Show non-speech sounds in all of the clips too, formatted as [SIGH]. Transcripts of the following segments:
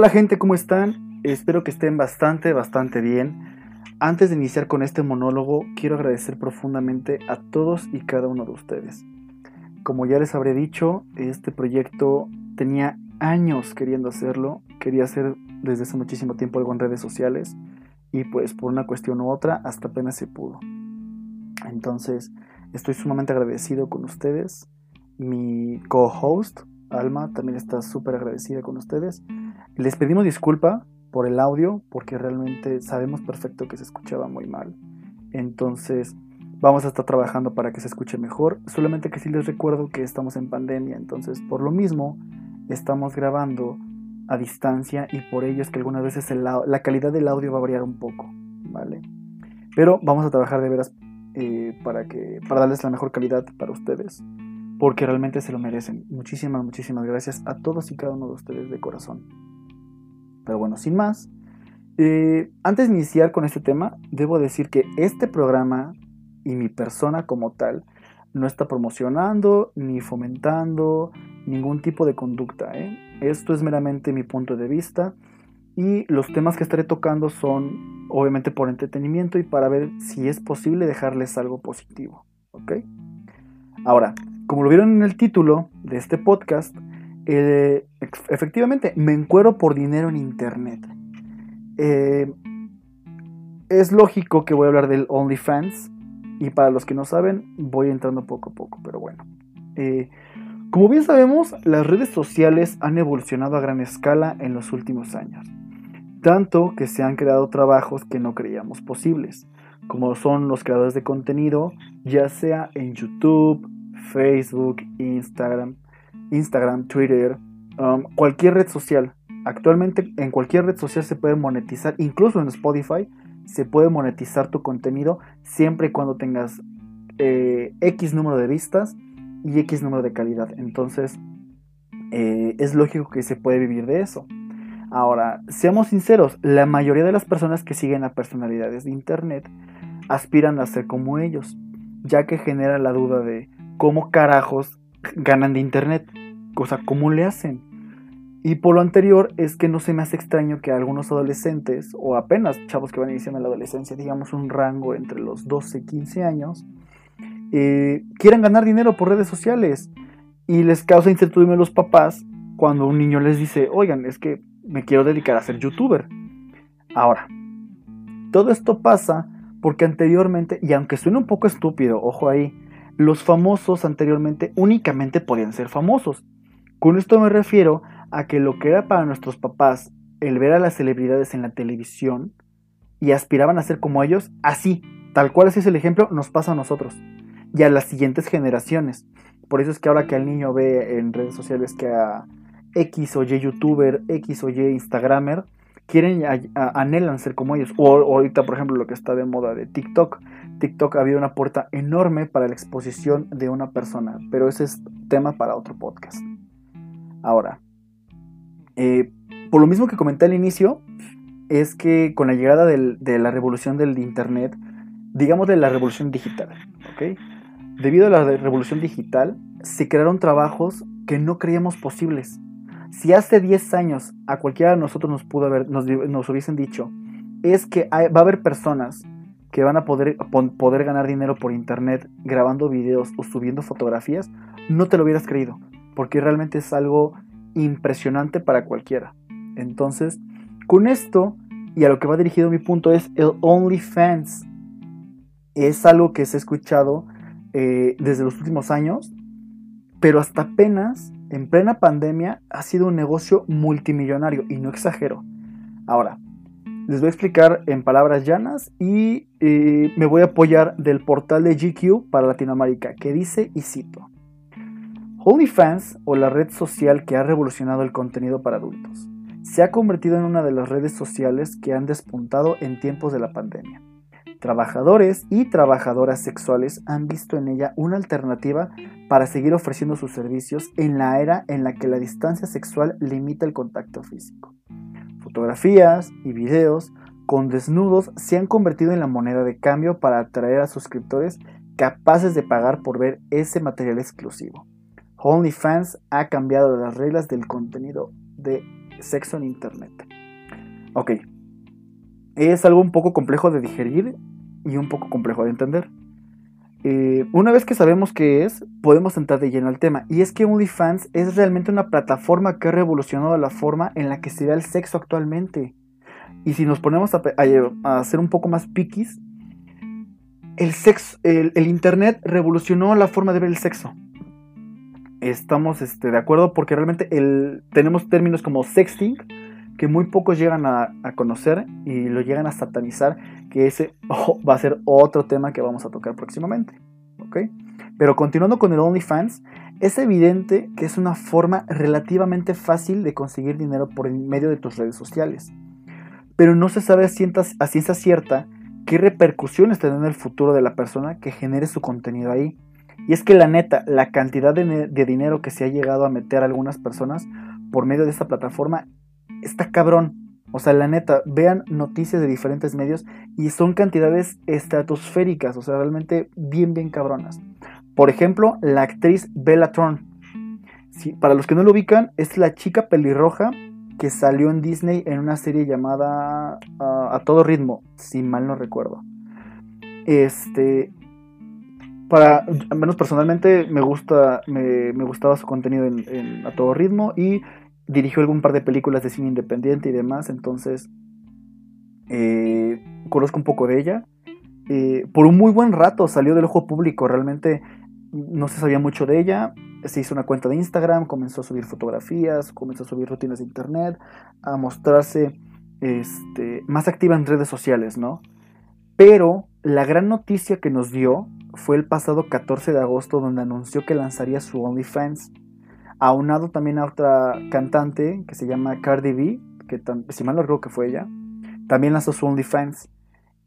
Hola gente, ¿cómo están? Espero que estén bastante, bastante bien. Antes de iniciar con este monólogo, quiero agradecer profundamente a todos y cada uno de ustedes. Como ya les habré dicho, este proyecto tenía años queriendo hacerlo, quería hacer desde hace muchísimo tiempo algo en redes sociales y pues por una cuestión u otra hasta apenas se pudo. Entonces, estoy sumamente agradecido con ustedes. Mi co-host, Alma, también está súper agradecida con ustedes. Les pedimos disculpa por el audio porque realmente sabemos perfecto que se escuchaba muy mal. Entonces, vamos a estar trabajando para que se escuche mejor. Solamente que sí les recuerdo que estamos en pandemia, entonces por lo mismo estamos grabando a distancia y por ello es que algunas veces la calidad del audio va a variar un poco, ¿vale? Pero vamos a trabajar de veras eh, para, que, para darles la mejor calidad para ustedes, porque realmente se lo merecen. Muchísimas, muchísimas gracias a todos y cada uno de ustedes de corazón. Pero bueno, sin más, eh, antes de iniciar con este tema, debo decir que este programa y mi persona como tal no está promocionando ni fomentando ningún tipo de conducta. ¿eh? Esto es meramente mi punto de vista y los temas que estaré tocando son obviamente por entretenimiento y para ver si es posible dejarles algo positivo. ¿Ok? Ahora, como lo vieron en el título de este podcast, eh, efectivamente me encuero por dinero en internet. Eh, es lógico que voy a hablar del OnlyFans y para los que no saben voy entrando poco a poco, pero bueno. Eh, como bien sabemos, las redes sociales han evolucionado a gran escala en los últimos años, tanto que se han creado trabajos que no creíamos posibles, como son los creadores de contenido, ya sea en YouTube, Facebook, Instagram, Instagram, Twitter, um, cualquier red social. Actualmente en cualquier red social se puede monetizar, incluso en Spotify se puede monetizar tu contenido siempre y cuando tengas eh, X número de vistas y X número de calidad. Entonces, eh, es lógico que se puede vivir de eso. Ahora, seamos sinceros, la mayoría de las personas que siguen a personalidades de Internet aspiran a ser como ellos, ya que genera la duda de cómo carajos ganan de Internet, o sea, cómo le hacen. Y por lo anterior es que no se me hace extraño que algunos adolescentes, o apenas chavos que van iniciando la adolescencia, digamos un rango entre los 12 y 15 años, eh, quieran ganar dinero por redes sociales y les causa incertidumbre a los papás cuando un niño les dice, oigan, es que me quiero dedicar a ser youtuber. Ahora, todo esto pasa porque anteriormente, y aunque suene un poco estúpido, ojo ahí, los famosos anteriormente únicamente podían ser famosos. Con esto me refiero a que lo que era para nuestros papás el ver a las celebridades en la televisión y aspiraban a ser como ellos, así, tal cual ese es el ejemplo, nos pasa a nosotros y a las siguientes generaciones. Por eso es que ahora que el niño ve en redes sociales que a X o Y youtuber, X o Y instagramer, quieren, anhelan ser como ellos. O, ahorita, por ejemplo, lo que está de moda de TikTok. TikTok había una puerta enorme para la exposición de una persona, pero ese es tema para otro podcast. Ahora, eh, por lo mismo que comenté al inicio, es que con la llegada de la revolución del Internet, digamos de la revolución digital, ¿ok? Debido a la revolución digital, se crearon trabajos que no creíamos posibles. Si hace 10 años a cualquiera de nosotros nos pudo haber, nos, hubiesen dicho, es que va a haber personas que van a poder, poder ganar dinero por internet grabando videos o subiendo fotografías, no te lo hubieras creído, porque realmente es algo impresionante para cualquiera. Entonces, con esto, y a lo que va dirigido mi punto es el OnlyFans. Es algo que se ha escuchado eh, desde los últimos años, pero hasta apenas, en plena pandemia, ha sido un negocio multimillonario, y no exagero. Ahora, les voy a explicar en palabras llanas y eh, me voy a apoyar del portal de GQ para Latinoamérica, que dice, y cito, OnlyFans, o la red social que ha revolucionado el contenido para adultos, se ha convertido en una de las redes sociales que han despuntado en tiempos de la pandemia. Trabajadores y trabajadoras sexuales han visto en ella una alternativa para seguir ofreciendo sus servicios en la era en la que la distancia sexual limita el contacto físico. Fotografías y videos con desnudos se han convertido en la moneda de cambio para atraer a suscriptores capaces de pagar por ver ese material exclusivo. OnlyFans ha cambiado las reglas del contenido de sexo en Internet. Ok, es algo un poco complejo de digerir y un poco complejo de entender. Eh, una vez que sabemos qué es, podemos entrar de lleno al tema. Y es que OnlyFans es realmente una plataforma que ha revolucionado la forma en la que se ve el sexo actualmente. Y si nos ponemos a, a, ser un poco más piquis, el, sexo, el, Internet revolucionó la forma de ver el sexo. Estamos este, de acuerdo porque realmente el, tenemos términos como sexting, que muy pocos llegan a, conocer y lo llegan a satanizar, que ese [LAUGHS] va a ser otro tema que vamos a tocar próximamente. Pero continuando con el OnlyFans, es evidente que es una forma relativamente fácil de conseguir dinero por medio de tus redes sociales. Pero no se sabe a ciencia cierta qué repercusiones tendrá en el futuro de la persona que genere su contenido ahí. Y es que la neta, la cantidad de, de dinero que se ha llegado a meter a algunas personas por medio de esta plataforma está cabrón. O sea, la neta, vean noticias de diferentes medios y son cantidades estratosféricas, o sea, realmente bien, bien cabronas. Por ejemplo, la actriz Bella Thorne. para los que no lo ubican, es la chica pelirroja que salió en Disney en una serie llamada ah, A Todo Ritmo, si mal no recuerdo. Este, para, al menos personalmente, me gusta, me, gustaba su contenido en, A Todo Ritmo y dirigió algún par de películas de cine independiente y demás, entonces eh, conozco un poco de ella. Eh, por un muy buen rato salió del ojo público, realmente no se sabía mucho de ella. Se hizo una cuenta de Instagram, comenzó a subir fotografías, comenzó a subir rutinas de internet, a mostrarse este, más activa en redes sociales, ¿no? Pero la gran noticia que nos dio fue el pasado 14 de agosto donde anunció que lanzaría su OnlyFans aunado también a otra cantante que se llama Cardi B, que si mal no recuerdo que fue ella, también lanzó su OnlyFans.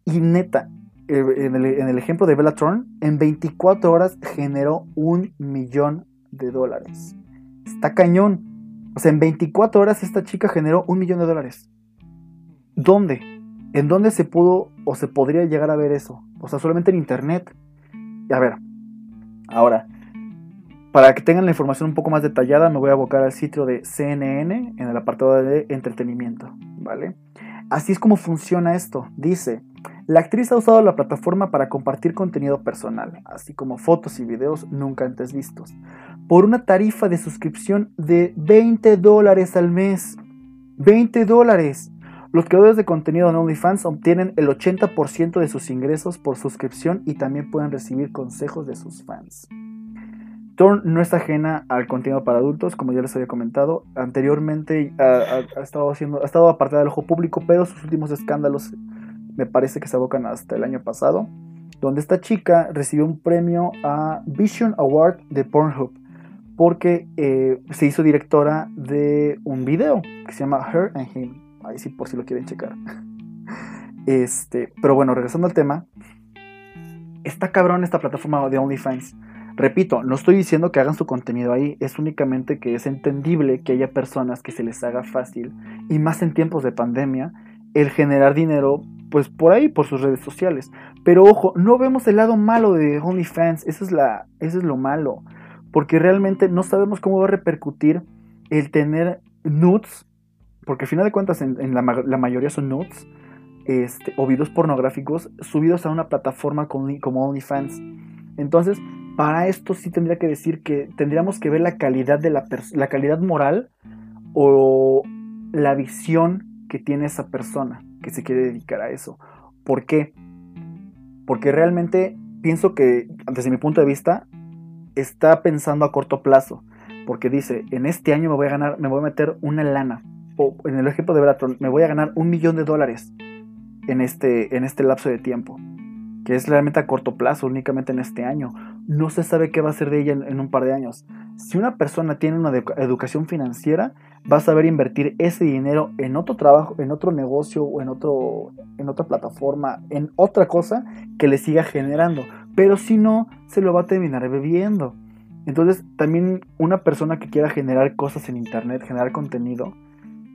Y neta, eh, en el, ejemplo de Bellatron, en 24 horas generó un millón de dólares. Está cañón. O sea, en 24 horas esta chica generó un millón de dólares. ¿Dónde? ¿En dónde se pudo o se podría llegar a ver eso? O sea, solamente en internet. A ver, ahora, para que tengan la información un poco más detallada, me voy a abocar al sitio de CNN en el apartado de entretenimiento, ¿vale? Así es como funciona esto. Dice, la actriz ha usado la plataforma para compartir contenido personal, así como fotos y videos nunca antes vistos, por una tarifa de suscripción de 20 dólares al mes. 20 dólares. Los creadores de contenido en OnlyFans obtienen el 80% de sus ingresos por suscripción y también pueden recibir consejos de sus fans. Thorn no es ajena al contenido para adultos, como ya les había comentado. Anteriormente ha, estado, haciendo, ha estado apartada del ojo público, pero sus últimos escándalos me parece que se abocan hasta el año pasado, donde esta chica recibió un premio a Vision Award de Pornhub porque eh, se hizo directora de un video que se llama Her and Him. Ahí sí, por si lo quieren checar. [LAUGHS] Este, pero bueno, regresando al tema, está cabrón esta plataforma de OnlyFans Repito, no estoy diciendo que hagan su contenido ahí, es únicamente que es entendible que haya personas que se les haga fácil, y más en tiempos de pandemia, el generar dinero, pues por ahí, por sus redes sociales. Pero ojo, no vemos el lado malo de OnlyFans, eso es, la, es lo malo, porque realmente no sabemos cómo va a repercutir el tener nudes, porque al final de cuentas en, la, mayoría son nudes, este, o videos pornográficos subidos a una plataforma como OnlyFans. Entonces, para esto sí tendría que decir que tendríamos que ver la calidad de la, la calidad moral o la visión que tiene esa persona que se quiere dedicar a eso. ¿Por qué? Porque realmente pienso que, desde mi punto de vista, está pensando a corto plazo. Porque dice, en este año me voy a ganar, me voy a meter una lana. O en el ejemplo de Beratron, me voy a ganar un millón de dólares en este, en este lapso de tiempo que es realmente a corto plazo, únicamente en este año. No se sabe qué va a ser de ella en, un par de años. Si una persona tiene una educación financiera, va a saber invertir ese dinero en otro trabajo, en otro negocio o en, otro, en otra plataforma, en otra cosa que le siga generando. Pero si no, se lo va a terminar bebiendo. Entonces, también una persona que quiera generar cosas en Internet, generar contenido,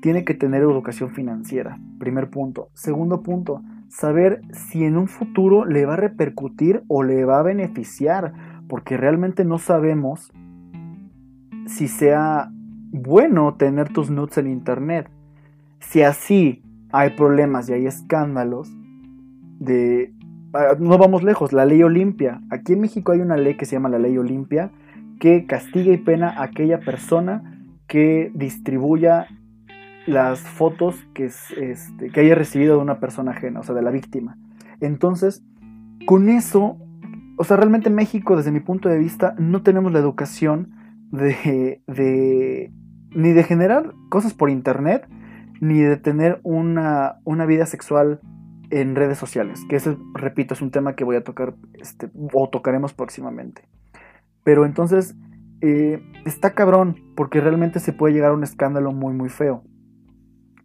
tiene que tener educación financiera. Primer punto. Segundo punto, saber si en un futuro le va a repercutir o le va a beneficiar, porque realmente no sabemos si sea bueno tener tus nudes en internet. Si así hay problemas y hay escándalos de... Ah, no vamos lejos, la ley Olimpia. Aquí en México hay una ley que se llama la ley Olimpia que castiga y pena a aquella persona que distribuya las fotos que, este, que haya recibido de una persona ajena, o sea, de la víctima. Entonces, con eso, o sea, realmente en México, desde mi punto de vista, no tenemos la educación de, de ni de generar cosas por internet, ni de tener una, una vida sexual en redes sociales, que ese, repito, es un tema que voy a tocar este, o tocaremos próximamente. Pero entonces, eh, está cabrón, porque realmente se puede llegar a un escándalo muy, muy feo.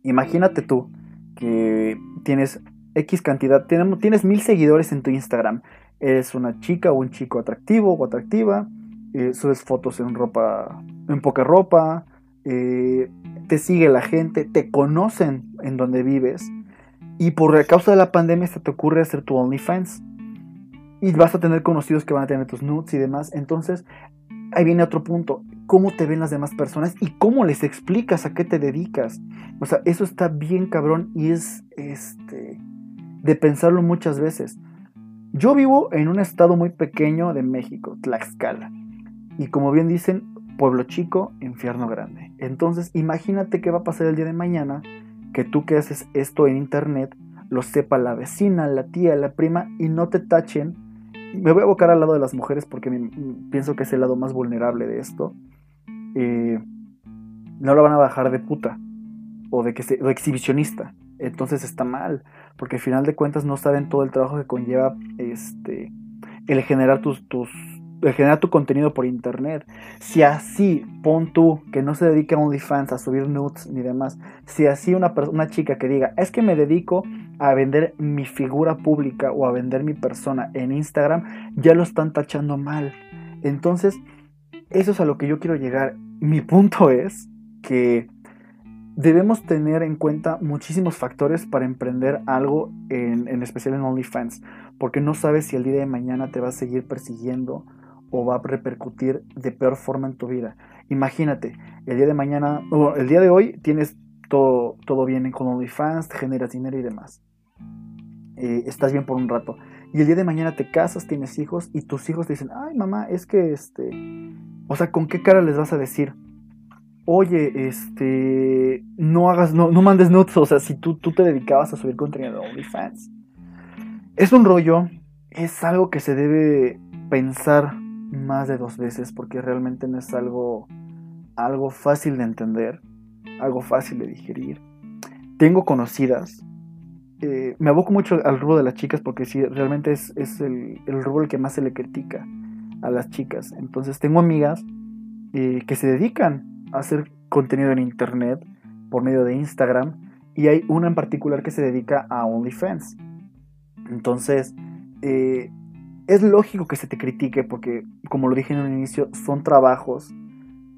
Imagínate tú que tienes X cantidad, tienes mil seguidores en tu Instagram, eres una chica o un chico atractivo o atractiva, eh, subes fotos en ropa, en poca ropa, eh, te sigue la gente, te conocen en donde vives y por causa de la pandemia se te ocurre hacer tu OnlyFans y vas a tener conocidos que van a tener tus nudes y demás. Entonces, ahí viene otro punto. ¿Cómo te ven las demás personas y cómo les explicas a qué te dedicas? O sea, eso está bien cabrón y es este de pensarlo muchas veces. Yo vivo en un estado muy pequeño de México, Tlaxcala. Y como bien dicen, pueblo chico, infierno grande. Entonces, imagínate qué va a pasar el día de mañana que tú que haces esto en internet lo sepa la vecina, la tía, la prima y no te tachen. Me voy a abocar al lado de las mujeres porque pienso que es el lado más vulnerable de esto. Eh, no lo van a bajar de puta o de que se, exhibicionista. Entonces está mal, porque al final de cuentas no saben todo el trabajo que conlleva este el generar tus, tus generar tu contenido por internet. Si así, pon tú, que no se dedique a OnlyFans, a subir nudes ni demás, si así una, una chica que diga, es que me dedico a vender mi figura pública o a vender mi persona en Instagram, ya lo están tachando mal. Entonces, eso es a lo que yo quiero llegar. Mi punto es que debemos tener en cuenta muchísimos factores para emprender algo, en, en, especial en OnlyFans, porque no sabes si el día de mañana te va a seguir persiguiendo o va a repercutir de peor forma en tu vida. Imagínate, el día de mañana, o el día de hoy tienes todo, todo bien con OnlyFans, generas dinero y demás. Eh, estás bien por un rato. Y el día de mañana te casas, tienes hijos y tus hijos te dicen, ay mamá, es que este... O sea, ¿con qué cara les vas a decir? Oye, este... No hagas, no, no mandes notes, o sea, si tú, tú te dedicabas a subir contenido de OnlyFans. Es un rollo, es algo que se debe pensar más de dos veces porque realmente no es algo, algo fácil de entender, algo fácil de digerir. Tengo conocidas, eh, me aboco mucho al rubro de las chicas porque sí, realmente es, el, el, rubro el que más se le critica a las chicas. Entonces tengo amigas eh, que se dedican a hacer contenido en internet por medio de Instagram y hay una en particular que se dedica a OnlyFans. Entonces, eh, es lógico que se te critique porque, como lo dije en un inicio, son trabajos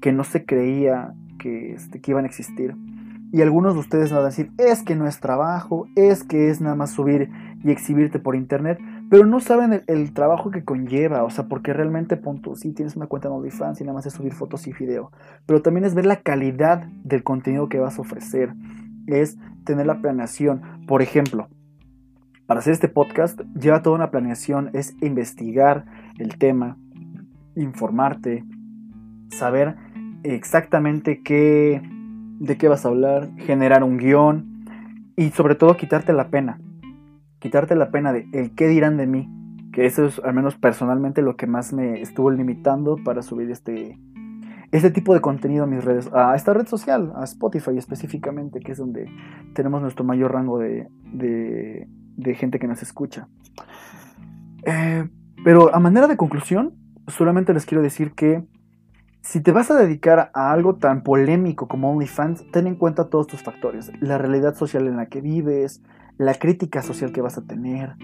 que no se creía que, este, que iban a existir. Y algunos de ustedes van a decir, es que no es trabajo, es que es nada más subir y exhibirte por internet, pero no saben el, trabajo que conlleva, o sea, porque realmente, punto, sí tienes una cuenta en OnlyFans y nada más es subir fotos y video, pero también es ver la calidad del contenido que vas a ofrecer, es tener la planeación. Por ejemplo, para hacer este podcast lleva toda una planeación, es investigar el tema, informarte, saber exactamente qué, de qué vas a hablar, generar un guion y sobre todo quitarte la pena. Quitarte la pena de el qué dirán de mí, que eso es al menos personalmente lo que más me estuvo limitando para subir este, este tipo de contenido a mis redes, a esta red social, a Spotify específicamente, que es donde tenemos nuestro mayor rango de, de gente que nos escucha. Eh, pero a manera de conclusión, solamente les quiero decir que si te vas a dedicar a algo tan polémico como OnlyFans, ten en cuenta todos tus factores. La realidad social en la que vives, la crítica social que vas a tener,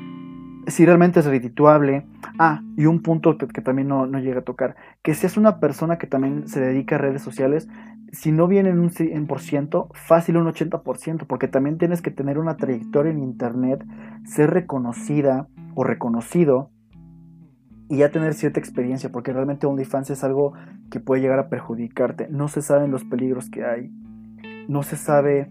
si realmente es redituable. Ah, y un punto que, también no, no, llega a tocar, que seas una persona que también se dedica a redes sociales, si no viene en un 100%, fácil un 80%, porque también tienes que tener una trayectoria en Internet, ser reconocida o reconocido y ya tener cierta experiencia, porque realmente OnlyFans es algo que puede llegar a perjudicarte. No se saben los peligros que hay, no se sabe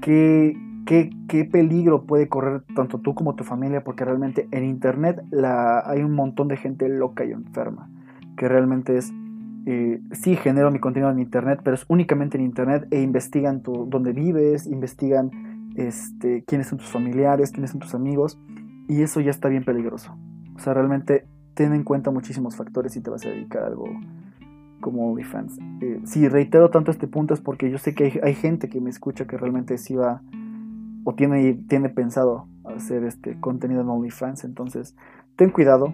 qué, qué, peligro puede correr tanto tú como tu familia, porque realmente en Internet hay un montón de gente loca y enferma, que realmente es... Eh, sí genero mi contenido en internet, pero es únicamente en internet e investigan tu, dónde vives, investigan este, quiénes son tus familiares, quiénes son tus amigos, y eso ya está bien peligroso. O sea, realmente ten en cuenta muchísimos factores si te vas a dedicar a algo como OnlyFans. Eh, si reitero tanto este punto es porque yo sé que hay, gente que me escucha que realmente sí va o tiene, tiene pensado hacer este contenido en OnlyFans. Entonces, ten cuidado,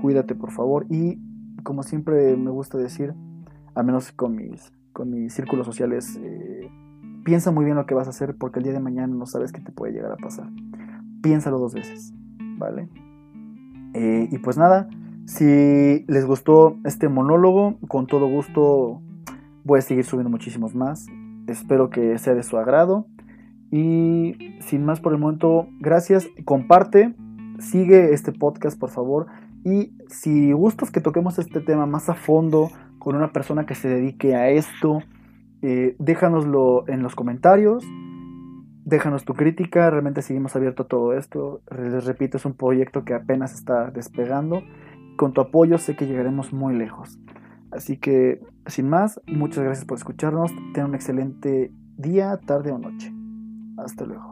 cuídate por favor y como siempre me gusta decir, al menos con mis, con mis círculos sociales, eh, piensa muy bien lo que vas a hacer porque el día de mañana no sabes qué te puede llegar a pasar. Piénsalo dos veces, ¿vale? Eh, y pues nada, si les gustó este monólogo, con todo gusto voy a seguir subiendo muchísimos más. Espero que sea de su agrado. Y sin más por el momento, gracias. Comparte, sigue este podcast por favor. Y si gustas que toquemos este tema más a fondo con una persona que se dedique a esto, eh, déjanoslo en los comentarios. Déjanos tu crítica, realmente seguimos abierto a todo esto. Les repito, es un proyecto que apenas está despegando. Con tu apoyo sé que llegaremos muy lejos. Así que, sin más, muchas gracias por escucharnos. Ten un excelente día, tarde o noche. Hasta luego.